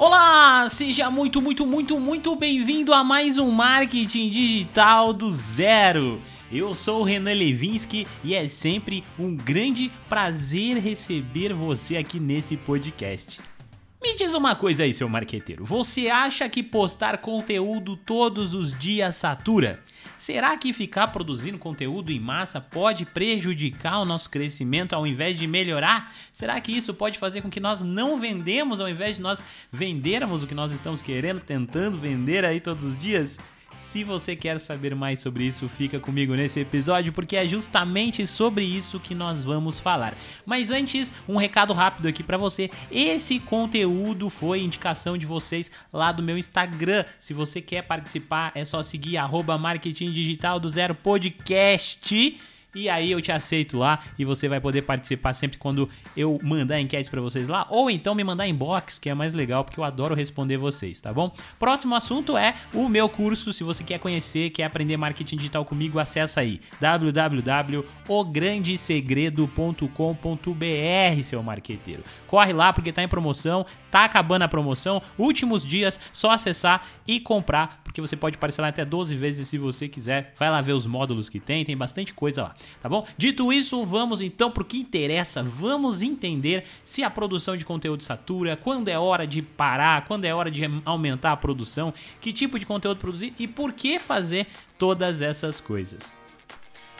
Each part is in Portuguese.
Olá, seja muito, muito, muito, muito bem-vindo a mais um Marketing Digital do Zero. Eu sou o Renan Levinsky e é sempre um grande prazer receber você aqui nesse podcast. Me diz uma coisa aí, seu marqueteiro. Você acha que postar conteúdo todos os dias satura? Será que ficar produzindo conteúdo em massa pode prejudicar o nosso crescimento ao invés de melhorar? Será que isso pode fazer com que nós não vendemos ao invés de nós vendermos o que nós estamos querendo, tentando vender aí todos os dias? Se você quer saber mais sobre isso, fica comigo nesse episódio porque é justamente sobre isso que nós vamos falar. Mas antes, um recado rápido aqui para você. Esse conteúdo foi indicação de vocês lá do meu Instagram. Se você quer participar, é só seguir arroba marketing digital do zero podcast e aí eu te aceito lá e você vai poder participar sempre quando eu mandar enquetes para vocês lá, ou então me mandar inbox, que é mais legal, porque eu adoro responder vocês, tá bom? Próximo assunto é o meu curso, se você quer conhecer, quer aprender marketing digital comigo, acessa aí www.ograndesegredo.com.br, seu marqueteiro. Corre lá porque tá em promoção, tá acabando a promoção, últimos dias, só acessar e comprar, porque você pode parcelar até 12 vezes se você quiser. Vai lá ver os módulos que tem, tem bastante coisa lá tá bom? Dito isso, vamos então pro que interessa. Vamos entender se a produção de conteúdo satura, quando é hora de parar, quando é hora de aumentar a produção, que tipo de conteúdo produzir e por que fazer todas essas coisas.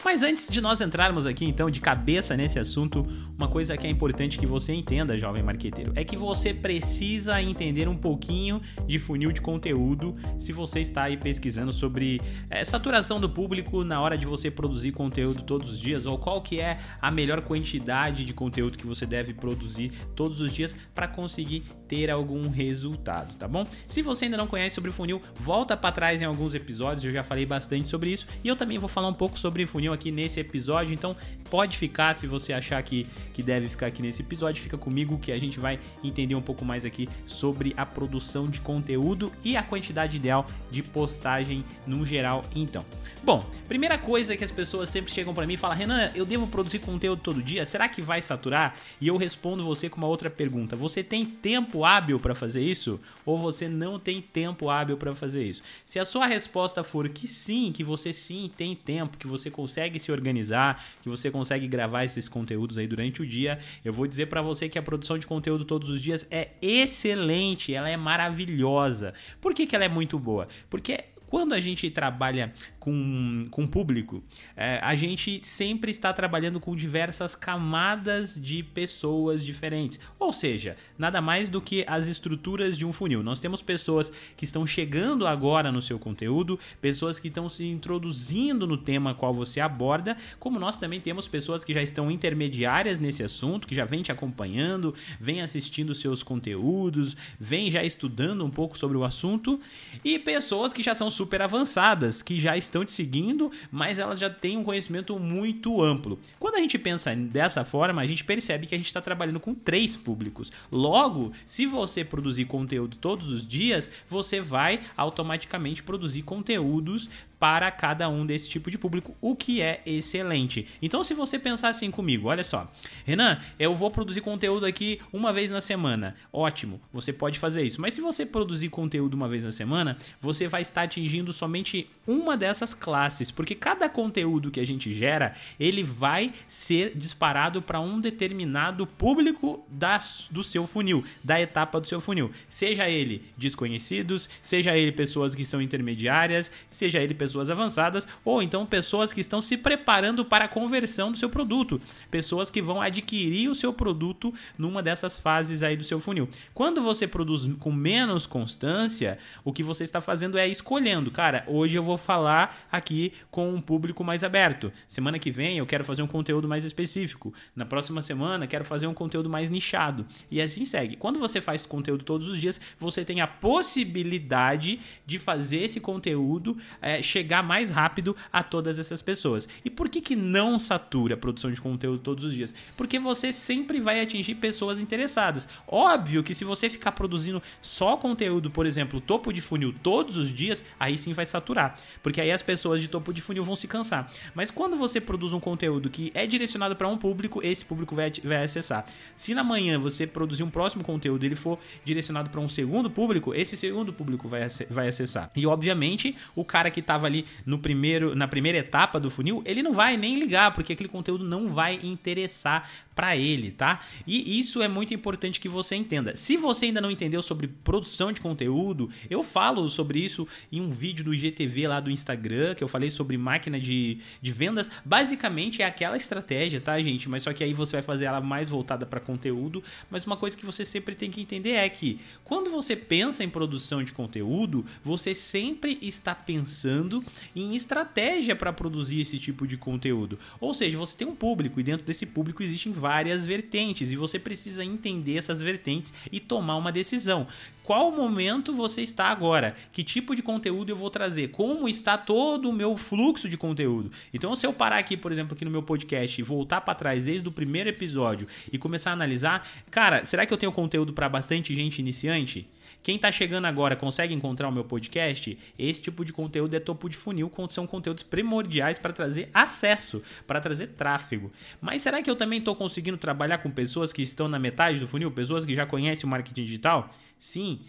Mas antes de nós entrarmos aqui então de cabeça nesse assunto, uma coisa que é importante que você entenda, jovem marqueteiro, é que você precisa entender um pouquinho de funil de conteúdo se você está aí pesquisando sobre é, saturação do público na hora de você produzir conteúdo todos os dias ou qual que é a melhor quantidade de conteúdo que você deve produzir todos os dias para conseguir ter algum resultado, tá bom? Se você ainda não conhece sobre funil, volta para trás em alguns episódios, eu já falei bastante sobre isso e eu também vou falar um pouco sobre funil aqui nesse episódio, então pode ficar se você achar que, que deve ficar aqui nesse episódio, fica comigo que a gente vai entender um pouco mais aqui sobre a produção de conteúdo e a quantidade ideal de postagem no geral, então. Bom, primeira coisa que as pessoas sempre chegam para mim e falam: "Renan, eu devo produzir conteúdo todo dia? Será que vai saturar?" E eu respondo você com uma outra pergunta: "Você tem tempo hábil para fazer isso ou você não tem tempo hábil para fazer isso?" Se a sua resposta for que sim, que você sim tem tempo, que você consegue consegue se organizar, que você consegue gravar esses conteúdos aí durante o dia, eu vou dizer para você que a produção de conteúdo todos os dias é excelente, ela é maravilhosa. Por que, que ela é muito boa? Porque quando a gente trabalha com, com público, é, a gente sempre está trabalhando com diversas camadas de pessoas diferentes. Ou seja, nada mais do que as estruturas de um funil. Nós temos pessoas que estão chegando agora no seu conteúdo, pessoas que estão se introduzindo no tema qual você aborda, como nós também temos pessoas que já estão intermediárias nesse assunto, que já vem te acompanhando, vem assistindo seus conteúdos, vem já estudando um pouco sobre o assunto, e pessoas que já são super avançadas, que já estão te seguindo, mas elas já têm um conhecimento muito amplo. Quando a gente pensa dessa forma, a gente percebe que a gente está trabalhando com três públicos. Logo, se você produzir conteúdo todos os dias, você vai automaticamente produzir conteúdos para cada um desse tipo de público, o que é excelente. Então, se você pensar assim comigo, olha só, Renan, eu vou produzir conteúdo aqui uma vez na semana. Ótimo, você pode fazer isso. Mas se você produzir conteúdo uma vez na semana, você vai estar atingindo somente uma dessas classes, porque cada conteúdo que a gente gera, ele vai ser disparado para um determinado público das, do seu funil, da etapa do seu funil. Seja ele desconhecidos, seja ele pessoas que são intermediárias, seja ele pessoas avançadas ou então pessoas que estão se preparando para a conversão do seu produto, pessoas que vão adquirir o seu produto numa dessas fases aí do seu funil. Quando você produz com menos constância, o que você está fazendo é escolhendo, cara, hoje eu vou falar aqui com um público mais aberto. Semana que vem eu quero fazer um conteúdo mais específico. Na próxima semana quero fazer um conteúdo mais nichado. E assim segue. Quando você faz conteúdo todos os dias, você tem a possibilidade de fazer esse conteúdo é, chegar mais rápido a todas essas pessoas. E por que, que não satura a produção de conteúdo todos os dias? Porque você sempre vai atingir pessoas interessadas. Óbvio que se você ficar produzindo só conteúdo, por exemplo, topo de funil todos os dias, aí sim vai saturar. Porque aí as pessoas de topo de funil vão se cansar. Mas quando você produz um conteúdo que é direcionado para um público, esse público vai, vai acessar. Se na manhã você produzir um próximo conteúdo e ele for direcionado para um segundo público, esse segundo público vai, vai acessar. E obviamente, o cara que estava ali no primeiro, na primeira etapa do funil, ele não vai nem ligar, porque aquele conteúdo não vai interessar para ele, tá? E isso é muito importante que você entenda. Se você ainda não entendeu sobre produção de conteúdo, eu falo sobre isso em um vídeo do IGTV lá do Instagram, que eu falei sobre máquina de, de vendas. Basicamente é aquela estratégia, tá, gente? Mas só que aí você vai fazer ela mais voltada para conteúdo. Mas uma coisa que você sempre tem que entender é que quando você pensa em produção de conteúdo, você sempre está pensando em estratégia para produzir esse tipo de conteúdo. Ou seja, você tem um público e dentro desse público existem vários várias vertentes e você precisa entender essas vertentes e tomar uma decisão. Qual momento você está agora? Que tipo de conteúdo eu vou trazer? Como está todo o meu fluxo de conteúdo? Então, se eu parar aqui, por exemplo, aqui no meu podcast e voltar para trás desde o primeiro episódio e começar a analisar, cara, será que eu tenho conteúdo para bastante gente iniciante? Quem está chegando agora consegue encontrar o meu podcast? Esse tipo de conteúdo é topo de funil, são conteúdos primordiais para trazer acesso, para trazer tráfego. Mas será que eu também estou conseguindo trabalhar com pessoas que estão na metade do funil, pessoas que já conhecem o marketing digital? Sim.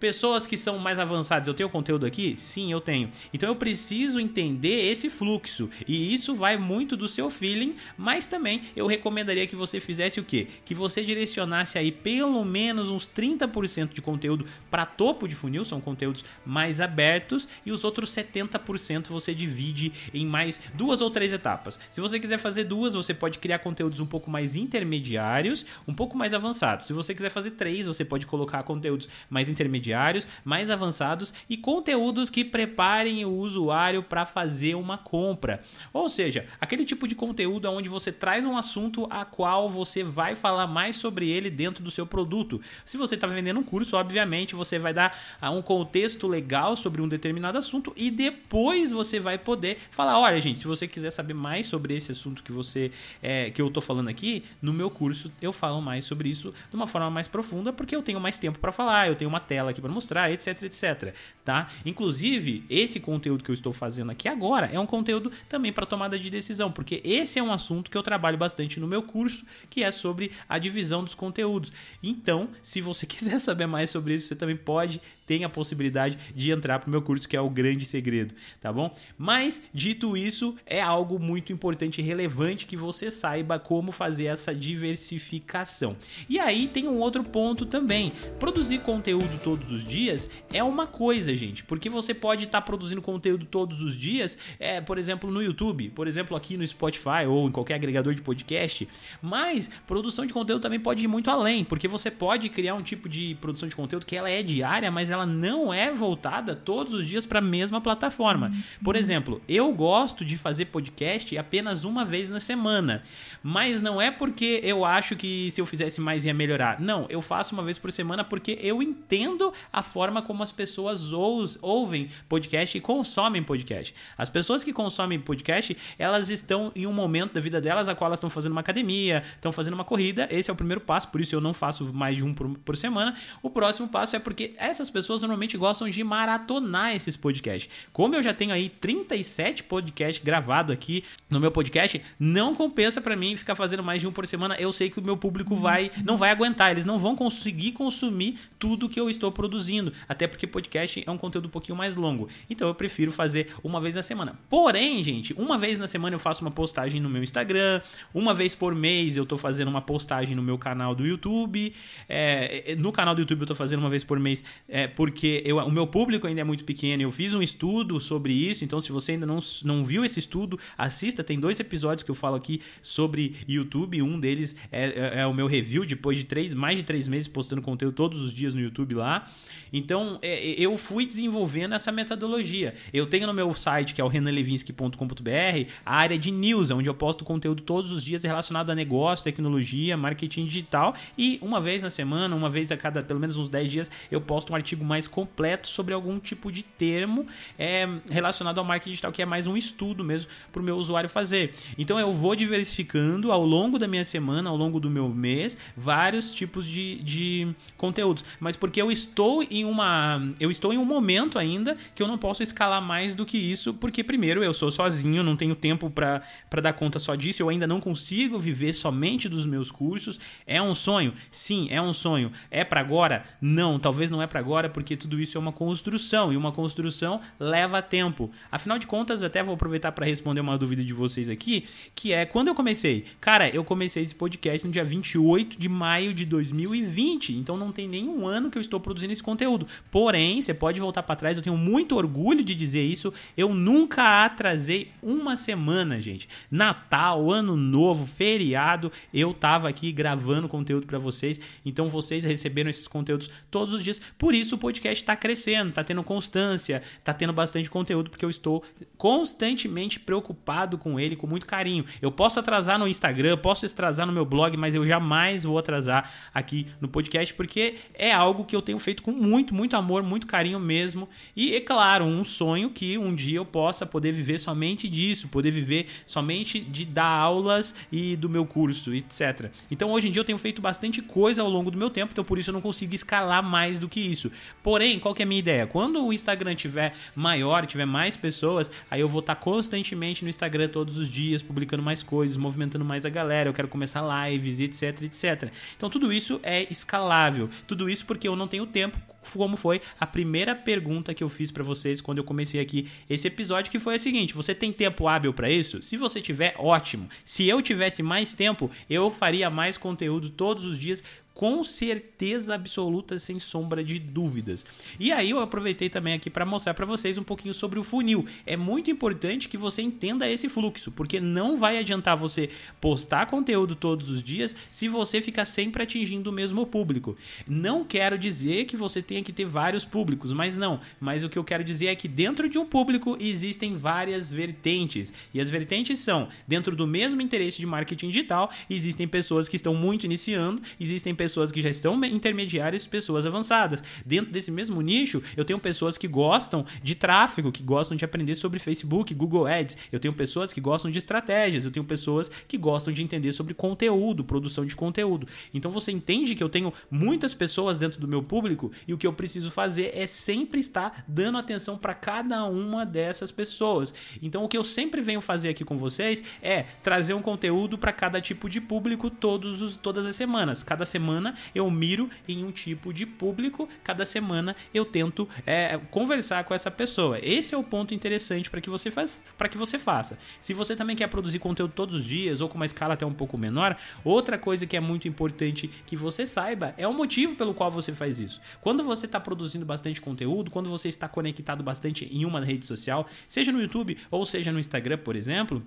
Pessoas que são mais avançadas, eu tenho conteúdo aqui? Sim, eu tenho. Então eu preciso entender esse fluxo. E isso vai muito do seu feeling, mas também eu recomendaria que você fizesse o quê? Que você direcionasse aí pelo menos uns 30% de conteúdo para topo de funil, são conteúdos mais abertos, e os outros 70% você divide em mais duas ou três etapas. Se você quiser fazer duas, você pode criar conteúdos um pouco mais intermediários, um pouco mais avançados. Se você quiser fazer três, você pode colocar conteúdos mais intermediários intermediários, mais avançados e conteúdos que preparem o usuário para fazer uma compra. Ou seja, aquele tipo de conteúdo onde você traz um assunto a qual você vai falar mais sobre ele dentro do seu produto. Se você está vendendo um curso, obviamente você vai dar ah, um contexto legal sobre um determinado assunto e depois você vai poder falar, olha gente, se você quiser saber mais sobre esse assunto que você é, que eu estou falando aqui, no meu curso eu falo mais sobre isso de uma forma mais profunda porque eu tenho mais tempo para falar, eu tenho uma tela aqui para mostrar, etc, etc, tá? Inclusive, esse conteúdo que eu estou fazendo aqui agora é um conteúdo também para tomada de decisão, porque esse é um assunto que eu trabalho bastante no meu curso, que é sobre a divisão dos conteúdos. Então, se você quiser saber mais sobre isso, você também pode tem a possibilidade de entrar para o meu curso, que é o grande segredo, tá bom? Mas, dito isso, é algo muito importante e relevante que você saiba como fazer essa diversificação. E aí tem um outro ponto também. Produzir conteúdo todos os dias é uma coisa, gente, porque você pode estar tá produzindo conteúdo todos os dias, é, por exemplo, no YouTube, por exemplo, aqui no Spotify ou em qualquer agregador de podcast, mas produção de conteúdo também pode ir muito além, porque você pode criar um tipo de produção de conteúdo que ela é diária, mas ela ela não é voltada todos os dias para a mesma plataforma. Por exemplo, eu gosto de fazer podcast apenas uma vez na semana, mas não é porque eu acho que se eu fizesse mais ia melhorar. Não, eu faço uma vez por semana porque eu entendo a forma como as pessoas ouvem podcast e consomem podcast. As pessoas que consomem podcast, elas estão em um momento da vida delas a qual elas estão fazendo uma academia, estão fazendo uma corrida. Esse é o primeiro passo, por isso eu não faço mais de um por, por semana. O próximo passo é porque essas pessoas pessoas normalmente gostam de maratonar esses podcasts. Como eu já tenho aí 37 podcasts gravados aqui no meu podcast, não compensa para mim ficar fazendo mais de um por semana. Eu sei que o meu público vai não vai aguentar, eles não vão conseguir consumir tudo que eu estou produzindo, até porque podcast é um conteúdo um pouquinho mais longo. Então eu prefiro fazer uma vez na semana. Porém, gente, uma vez na semana eu faço uma postagem no meu Instagram, uma vez por mês eu tô fazendo uma postagem no meu canal do YouTube, é, no canal do YouTube eu tô fazendo uma vez por mês é, porque eu, o meu público ainda é muito pequeno. Eu fiz um estudo sobre isso, então se você ainda não, não viu esse estudo, assista. Tem dois episódios que eu falo aqui sobre YouTube. Um deles é, é, é o meu review depois de três, mais de três meses postando conteúdo todos os dias no YouTube lá. Então é, eu fui desenvolvendo essa metodologia. Eu tenho no meu site, que é o renanlevinsky.com.br, a área de news, onde eu posto conteúdo todos os dias relacionado a negócio, tecnologia, marketing digital. E uma vez na semana, uma vez a cada pelo menos uns 10 dias, eu posto um artigo artigo mais completo sobre algum tipo de termo é, relacionado ao marketing digital, que é mais um estudo mesmo para o meu usuário fazer. Então eu vou diversificando ao longo da minha semana, ao longo do meu mês, vários tipos de, de conteúdos. Mas porque eu estou em uma. Eu estou em um momento ainda que eu não posso escalar mais do que isso, porque primeiro eu sou sozinho, não tenho tempo para dar conta só disso, eu ainda não consigo viver somente dos meus cursos. É um sonho? Sim, é um sonho. É para agora? Não, talvez não é para agora, porque tudo isso é uma construção e uma construção leva tempo. Afinal de contas, até vou aproveitar para responder uma dúvida de vocês aqui, que é quando eu comecei? Cara, eu comecei esse podcast no dia 28 de maio de 2020, então não tem nenhum ano que eu estou produzindo esse conteúdo. Porém, você pode voltar para trás, eu tenho muito orgulho de dizer isso, eu nunca atrasei uma semana, gente. Natal, Ano Novo, feriado, eu tava aqui gravando conteúdo para vocês, então vocês receberam esses conteúdos todos os dias. Por isso o podcast está crescendo, está tendo constância, está tendo bastante conteúdo porque eu estou constantemente preocupado com ele, com muito carinho. Eu posso atrasar no Instagram, posso atrasar no meu blog, mas eu jamais vou atrasar aqui no podcast porque é algo que eu tenho feito com muito, muito amor, muito carinho mesmo. E é claro, um sonho que um dia eu possa poder viver somente disso, poder viver somente de dar aulas e do meu curso, etc. Então hoje em dia eu tenho feito bastante coisa ao longo do meu tempo, então por isso eu não consigo escalar mais do que isso. Porém, qual que é a minha ideia? Quando o Instagram tiver maior, tiver mais pessoas, aí eu vou estar constantemente no Instagram todos os dias, publicando mais coisas, movimentando mais a galera, eu quero começar lives, etc, etc. Então tudo isso é escalável. Tudo isso porque eu não tenho tempo, como foi a primeira pergunta que eu fiz para vocês quando eu comecei aqui esse episódio, que foi a seguinte: você tem tempo hábil para isso? Se você tiver, ótimo. Se eu tivesse mais tempo, eu faria mais conteúdo todos os dias com certeza absoluta, sem sombra de dúvidas. E aí eu aproveitei também aqui para mostrar para vocês um pouquinho sobre o funil. É muito importante que você entenda esse fluxo, porque não vai adiantar você postar conteúdo todos os dias se você ficar sempre atingindo o mesmo público. Não quero dizer que você tenha que ter vários públicos, mas não. Mas o que eu quero dizer é que dentro de um público existem várias vertentes. E as vertentes são, dentro do mesmo interesse de marketing digital, existem pessoas que estão muito iniciando, existem pessoas pessoas que já estão intermediárias e pessoas avançadas. Dentro desse mesmo nicho, eu tenho pessoas que gostam de tráfego, que gostam de aprender sobre Facebook, Google Ads. Eu tenho pessoas que gostam de estratégias, eu tenho pessoas que gostam de entender sobre conteúdo, produção de conteúdo. Então você entende que eu tenho muitas pessoas dentro do meu público e o que eu preciso fazer é sempre estar dando atenção para cada uma dessas pessoas. Então o que eu sempre venho fazer aqui com vocês é trazer um conteúdo para cada tipo de público todos os, todas as semanas. Cada semana semana eu miro em um tipo de público, cada semana eu tento é, conversar com essa pessoa. Esse é o ponto interessante para que você faz, para que você faça. Se você também quer produzir conteúdo todos os dias ou com uma escala até um pouco menor, outra coisa que é muito importante que você saiba é o motivo pelo qual você faz isso. Quando você está produzindo bastante conteúdo, quando você está conectado bastante em uma rede social, seja no YouTube ou seja no Instagram, por exemplo,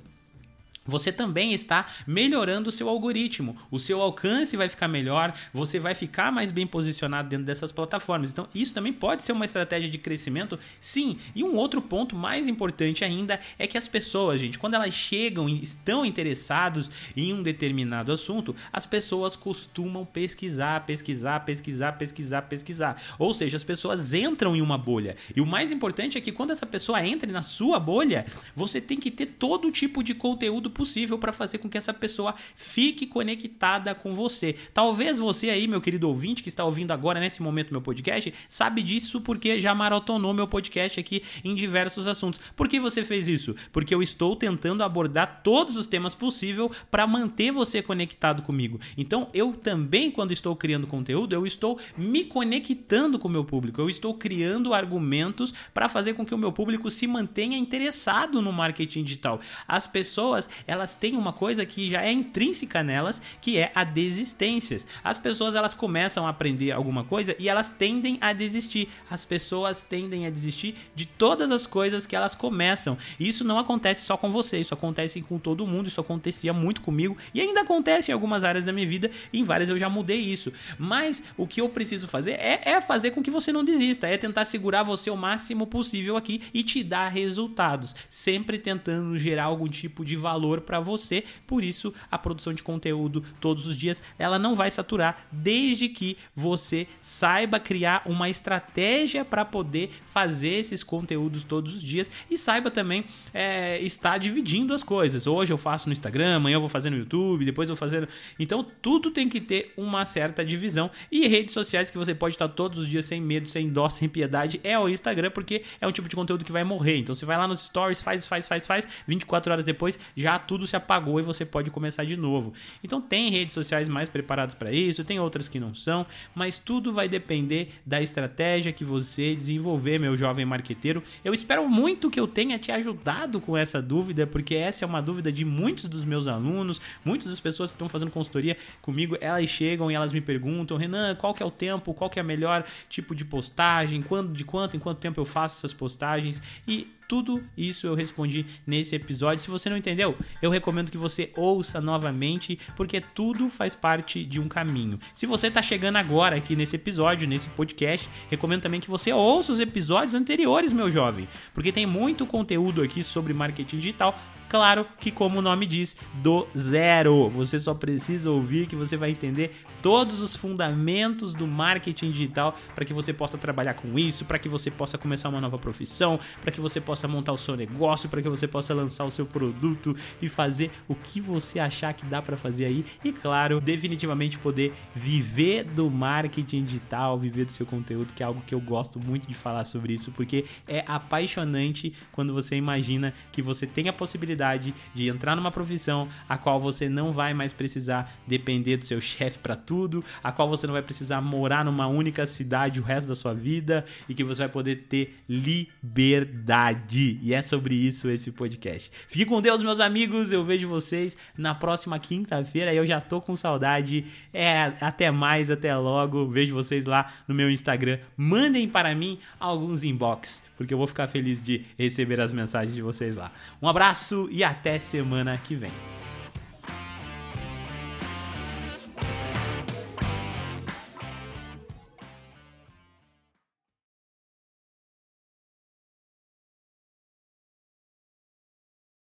você também está melhorando o seu algoritmo, o seu alcance vai ficar melhor, você vai ficar mais bem posicionado dentro dessas plataformas. Então, isso também pode ser uma estratégia de crescimento, sim. E um outro ponto mais importante ainda é que as pessoas, gente, quando elas chegam e estão interessados em um determinado assunto, as pessoas costumam pesquisar, pesquisar, pesquisar, pesquisar, pesquisar. Ou seja, as pessoas entram em uma bolha. E o mais importante é que quando essa pessoa entra na sua bolha, você tem que ter todo tipo de conteúdo para fazer com que essa pessoa fique conectada com você. Talvez você aí, meu querido ouvinte, que está ouvindo agora nesse momento meu podcast, sabe disso porque já maratonou meu podcast aqui em diversos assuntos. Por que você fez isso? Porque eu estou tentando abordar todos os temas possíveis para manter você conectado comigo. Então, eu também, quando estou criando conteúdo, eu estou me conectando com o meu público. Eu estou criando argumentos para fazer com que o meu público se mantenha interessado no marketing digital. As pessoas, elas têm uma coisa que já é intrínseca nelas, que é a desistência. As pessoas elas começam a aprender alguma coisa e elas tendem a desistir. As pessoas tendem a desistir de todas as coisas que elas começam. Isso não acontece só com você, isso acontece com todo mundo, isso acontecia muito comigo e ainda acontece em algumas áreas da minha vida, em várias eu já mudei isso. Mas o que eu preciso fazer é, é fazer com que você não desista, é tentar segurar você o máximo possível aqui e te dar resultados, sempre tentando gerar algum tipo de valor valor para você. Por isso, a produção de conteúdo todos os dias, ela não vai saturar desde que você saiba criar uma estratégia para poder fazer esses conteúdos todos os dias e saiba também é, estar dividindo as coisas. Hoje eu faço no Instagram, amanhã eu vou fazer no YouTube, depois eu vou fazer. Então tudo tem que ter uma certa divisão e redes sociais que você pode estar todos os dias sem medo, sem dó, sem piedade é o Instagram porque é um tipo de conteúdo que vai morrer. Então você vai lá nos stories, faz, faz, faz, faz, 24 horas depois já tudo se apagou e você pode começar de novo. Então tem redes sociais mais preparadas para isso, tem outras que não são, mas tudo vai depender da estratégia que você desenvolver, meu jovem marqueteiro. Eu espero muito que eu tenha te ajudado com essa dúvida, porque essa é uma dúvida de muitos dos meus alunos, muitas das pessoas que estão fazendo consultoria comigo, elas chegam e elas me perguntam, Renan, qual que é o tempo, qual que é o melhor tipo de postagem, quando, de quanto, em quanto tempo eu faço essas postagens e tudo isso eu respondi nesse episódio. Se você não entendeu, eu recomendo que você ouça novamente, porque tudo faz parte de um caminho. Se você está chegando agora aqui nesse episódio, nesse podcast, recomendo também que você ouça os episódios anteriores, meu jovem, porque tem muito conteúdo aqui sobre marketing digital Claro que, como o nome diz, do zero. Você só precisa ouvir que você vai entender todos os fundamentos do marketing digital para que você possa trabalhar com isso, para que você possa começar uma nova profissão, para que você possa montar o seu negócio, para que você possa lançar o seu produto e fazer o que você achar que dá para fazer aí. E claro, definitivamente poder viver do marketing digital, viver do seu conteúdo, que é algo que eu gosto muito de falar sobre isso, porque é apaixonante quando você imagina que você tem a possibilidade de entrar numa profissão a qual você não vai mais precisar depender do seu chefe para tudo, a qual você não vai precisar morar numa única cidade o resto da sua vida e que você vai poder ter liberdade. E é sobre isso esse podcast. Fique com Deus, meus amigos. Eu vejo vocês na próxima quinta-feira. Eu já tô com saudade. É, até mais, até logo. Vejo vocês lá no meu Instagram. Mandem para mim alguns inbox, porque eu vou ficar feliz de receber as mensagens de vocês lá. Um abraço e até semana que vem.